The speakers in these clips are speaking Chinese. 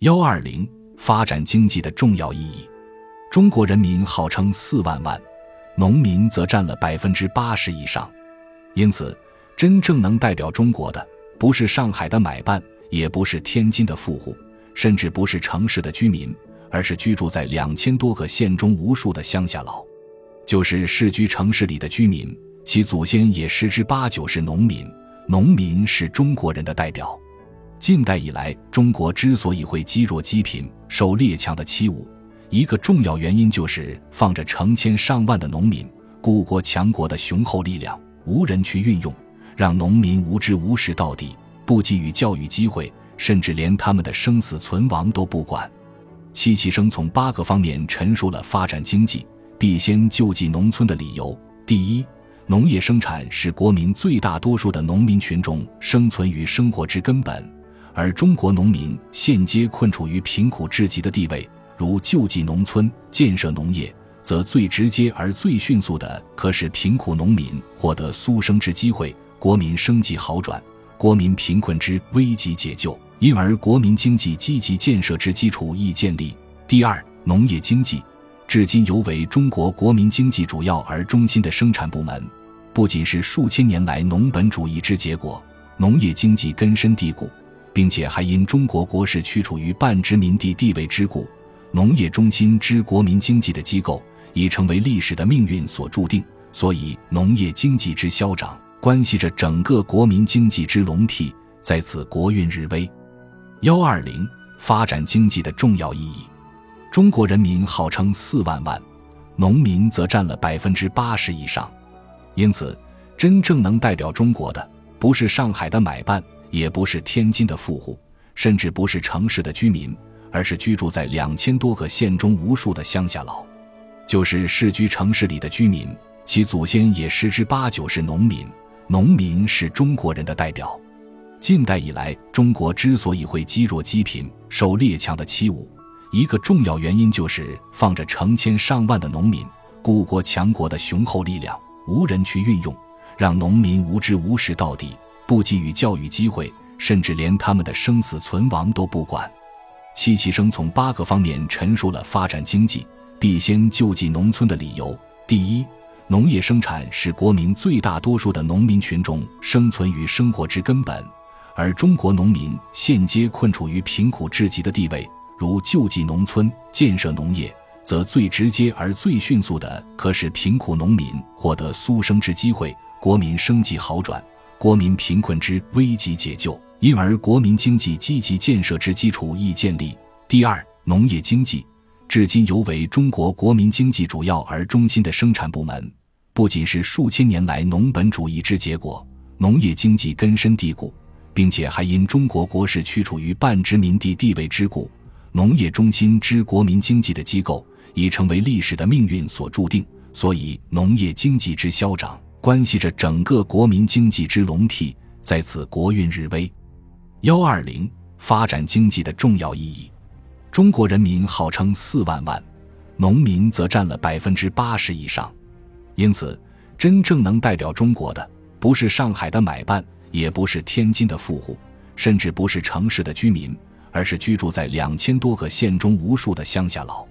幺二零发展经济的重要意义。中国人民号称四万万，农民则占了百分之八十以上，因此，真正能代表中国的，不是上海的买办，也不是天津的富户，甚至不是城市的居民，而是居住在两千多个县中无数的乡下佬，就是市居城市里的居民，其祖先也十之八九是农民，农民是中国人的代表。近代以来，中国之所以会积弱积贫、受列强的欺侮，一个重要原因就是放着成千上万的农民，故国强国的雄厚力量，无人去运用，让农民无知无识到底，不给予教育机会，甚至连他们的生死存亡都不管。戚其生从八个方面陈述了发展经济必先救济农村的理由：第一，农业生产是国民最大多数的农民群众生存与生活之根本。而中国农民现皆困处于贫苦至极的地位，如救济农村、建设农业，则最直接而最迅速的，可使贫苦农民获得苏生之机会，国民生计好转，国民贫困之危急解救，因而国民经济积极建设之基础亦建立。第二，农业经济至今犹为中国国民经济主要而中心的生产部门，不仅是数千年来农本主义之结果，农业经济根深蒂固。并且还因中国国势屈处于半殖民地地位之故，农业中心之国民经济的机构已成为历史的命运所注定。所以，农业经济之消长，关系着整个国民经济之笼替，在此国运日危。幺二零发展经济的重要意义。中国人民号称四万万，农民则占了百分之八十以上，因此，真正能代表中国的，不是上海的买办。也不是天津的富户，甚至不是城市的居民，而是居住在两千多个县中无数的乡下佬，就是世居城市里的居民，其祖先也十之八九是农民，农民是中国人的代表。近代以来，中国之所以会积弱积贫、受列强的欺侮，一个重要原因就是放着成千上万的农民，故国强国的雄厚力量，无人去运用，让农民无知无识到底。不给予教育机会，甚至连他们的生死存亡都不管。戚其生从八个方面陈述了发展经济必先救济农村的理由：第一，农业生产是国民最大多数的农民群众生存与生活之根本，而中国农民现皆困处于贫苦至极的地位，如救济农村、建设农业，则最直接而最迅速的，可使贫苦农民获得苏生之机会，国民生计好转。国民贫困之危急解救，因而国民经济积极建设之基础亦建立。第二，农业经济至今犹为中国国民经济主要而中心的生产部门，不仅是数千年来农本主义之结果，农业经济根深蒂固，并且还因中国国势屈处于半殖民地地位之故，农业中心之国民经济的机构已成为历史的命运所注定。所以，农业经济之消长。关系着整个国民经济之笼体，在此国运日危。幺二零发展经济的重要意义。中国人民号称四万万，农民则占了百分之八十以上，因此，真正能代表中国的，不是上海的买办，也不是天津的富户，甚至不是城市的居民，而是居住在两千多个县中无数的乡下佬，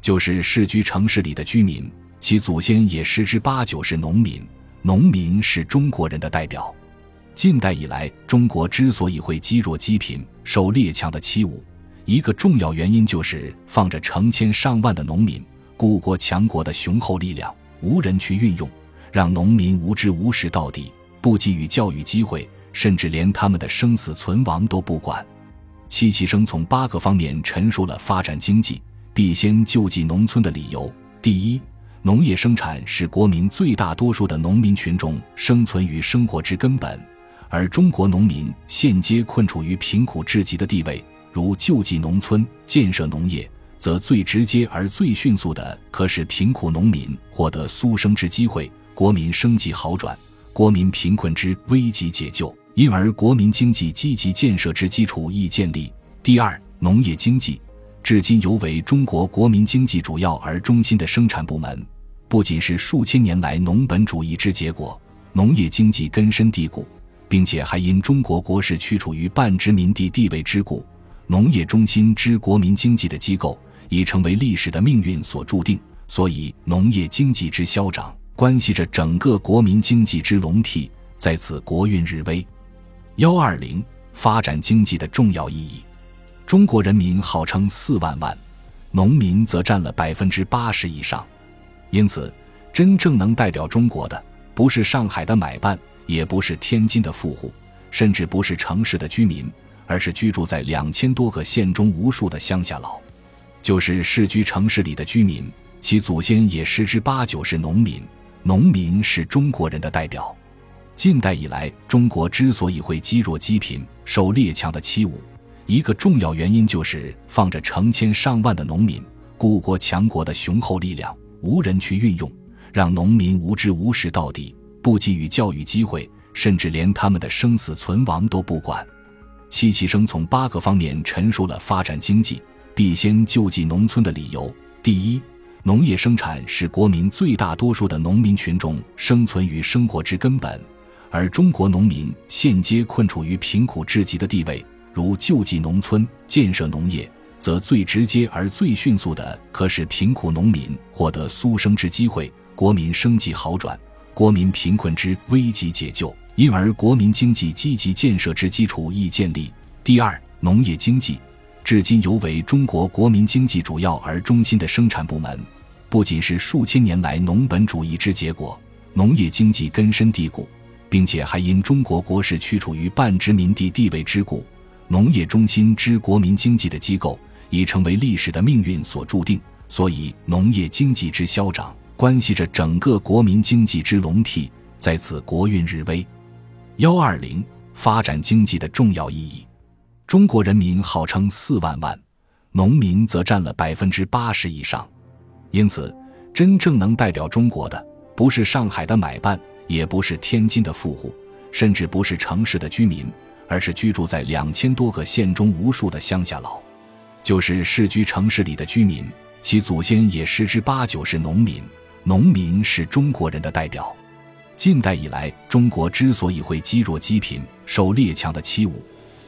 就是市居城市里的居民，其祖先也十之八九是农民。农民是中国人的代表。近代以来，中国之所以会积弱积贫、受列强的欺侮，一个重要原因就是放着成千上万的农民，故国强国的雄厚力量，无人去运用，让农民无知无识到底，不给予教育机会，甚至连他们的生死存亡都不管。戚其生从八个方面陈述了发展经济必先救济农村的理由：第一。农业生产是国民最大多数的农民群众生存与生活之根本，而中国农民现皆困处于贫苦至极的地位，如救济农村、建设农业，则最直接而最迅速的，可使贫苦农民获得苏生之机会，国民生计好转，国民贫困之危急解救，因而国民经济积极建设之基础亦建立。第二，农业经济至今犹为中国国民经济主要而中心的生产部门。不仅是数千年来农本主义之结果，农业经济根深蒂固，并且还因中国国势屈处于半殖民地地位之故，农业中心之国民经济的机构已成为历史的命运所注定，所以农业经济之消长，关系着整个国民经济之龙替，在此国运日微。幺二零发展经济的重要意义，中国人民号称四万万，农民则占了百分之八十以上，因此，真正能代表中国的，不是上海的买办，也不是天津的富户。甚至不是城市的居民，而是居住在两千多个县中无数的乡下佬，就是世居城市里的居民，其祖先也十之八九是农民。农民是中国人的代表。近代以来，中国之所以会积弱积贫、受列强的欺侮，一个重要原因就是放着成千上万的农民，故国强国的雄厚力量，无人去运用，让农民无知无识到底，不给予教育机会。甚至连他们的生死存亡都不管。戚其生从八个方面陈述了发展经济必先救济农村的理由：第一，农业生产是国民最大多数的农民群众生存与生活之根本，而中国农民现皆困处于贫苦至极的地位。如救济农村、建设农业，则最直接而最迅速的，可使贫苦农民获得苏生之机会，国民生计好转，国民贫困之危急解救。因而，国民经济积极建设之基础易建立。第二，农业经济至今尤为中国国民经济主要而中心的生产部门，不仅是数千年来农本主义之结果，农业经济根深蒂固，并且还因中国国势屈处于半殖民地地位之故，农业中心之国民经济的机构已成为历史的命运所注定。所以，农业经济之消长，关系着整个国民经济之龙替，在此国运日微。幺二零发展经济的重要意义，中国人民号称四万万，农民则占了百分之八十以上，因此，真正能代表中国的，不是上海的买办，也不是天津的富户，甚至不是城市的居民，而是居住在两千多个县中无数的乡下佬，就是世居城市里的居民，其祖先也十之八九是农民。农民是中国人的代表。近代以来，中国之所以会积弱积贫、受列强的欺侮，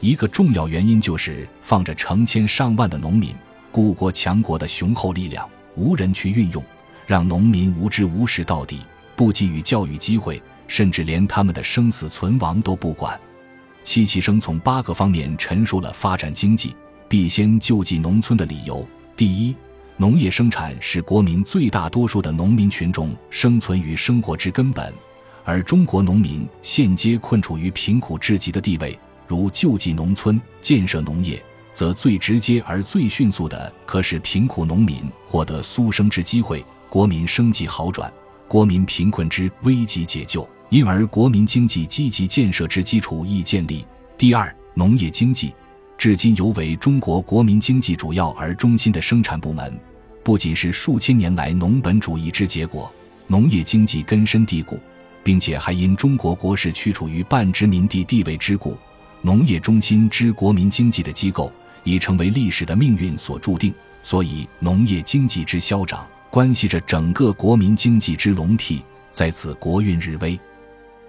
一个重要原因就是放着成千上万的农民，故国强国的雄厚力量，无人去运用，让农民无知无识到底，不给予教育机会，甚至连他们的生死存亡都不管。戚其生从八个方面陈述了发展经济必先救济农村的理由：第一，农业生产是国民最大多数的农民群众生存与生活之根本。而中国农民现皆困处于贫苦至极的地位，如救济农村、建设农业，则最直接而最迅速的，可使贫苦农民获得苏生之机会，国民生计好转，国民贫困之危急解救。因而，国民经济积极建设之基础易建立。第二，农业经济至今犹为中国国民经济主要而中心的生产部门，不仅是数千年来农本主义之结果，农业经济根深蒂固。并且还因中国国势屈处于半殖民地地位之故，农业中心之国民经济的机构已成为历史的命运所注定。所以，农业经济之消长，关系着整个国民经济之龙替，在此国运日微。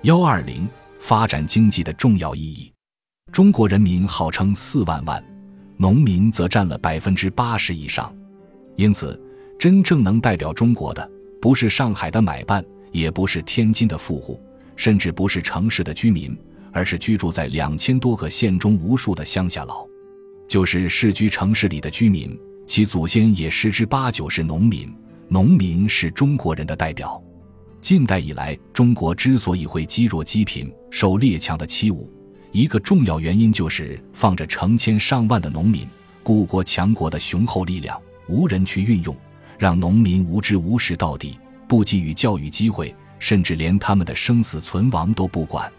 幺二零发展经济的重要意义，中国人民号称四万万，农民则占了百分之八十以上，因此，真正能代表中国的，不是上海的买办。也不是天津的富户，甚至不是城市的居民，而是居住在两千多个县中无数的乡下佬，就是市居城市里的居民，其祖先也十之八九是农民。农民是中国人的代表。近代以来，中国之所以会积弱积贫、受列强的欺侮，一个重要原因就是放着成千上万的农民，故国强国的雄厚力量，无人去运用，让农民无知无识到底。不给予教育机会，甚至连他们的生死存亡都不管。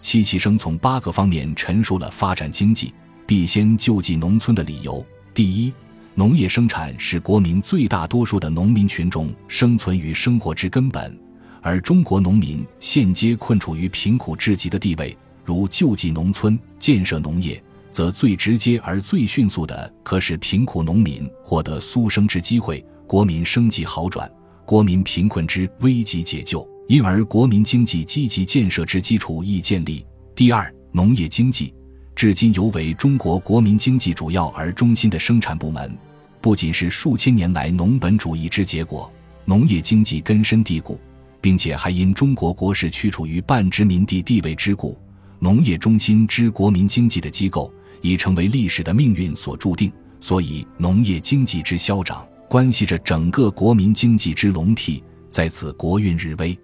戚其生从八个方面陈述了发展经济必先救济农村的理由：第一，农业生产是国民最大多数的农民群众生存与生活之根本，而中国农民现皆困处于贫苦至极的地位，如救济农村、建设农业，则最直接而最迅速的，可使贫苦农民获得苏生之机会，国民生计好转。国民贫困之危急解救，因而国民经济积极建设之基础易建立。第二，农业经济至今犹为中国国民经济主要而中心的生产部门，不仅是数千年来农本主义之结果，农业经济根深蒂固，并且还因中国国势屈处于半殖民地地位之故，农业中心之国民经济的机构已成为历史的命运所注定。所以，农业经济之消长，关系着整个国民经济之龙替，在此国运日微。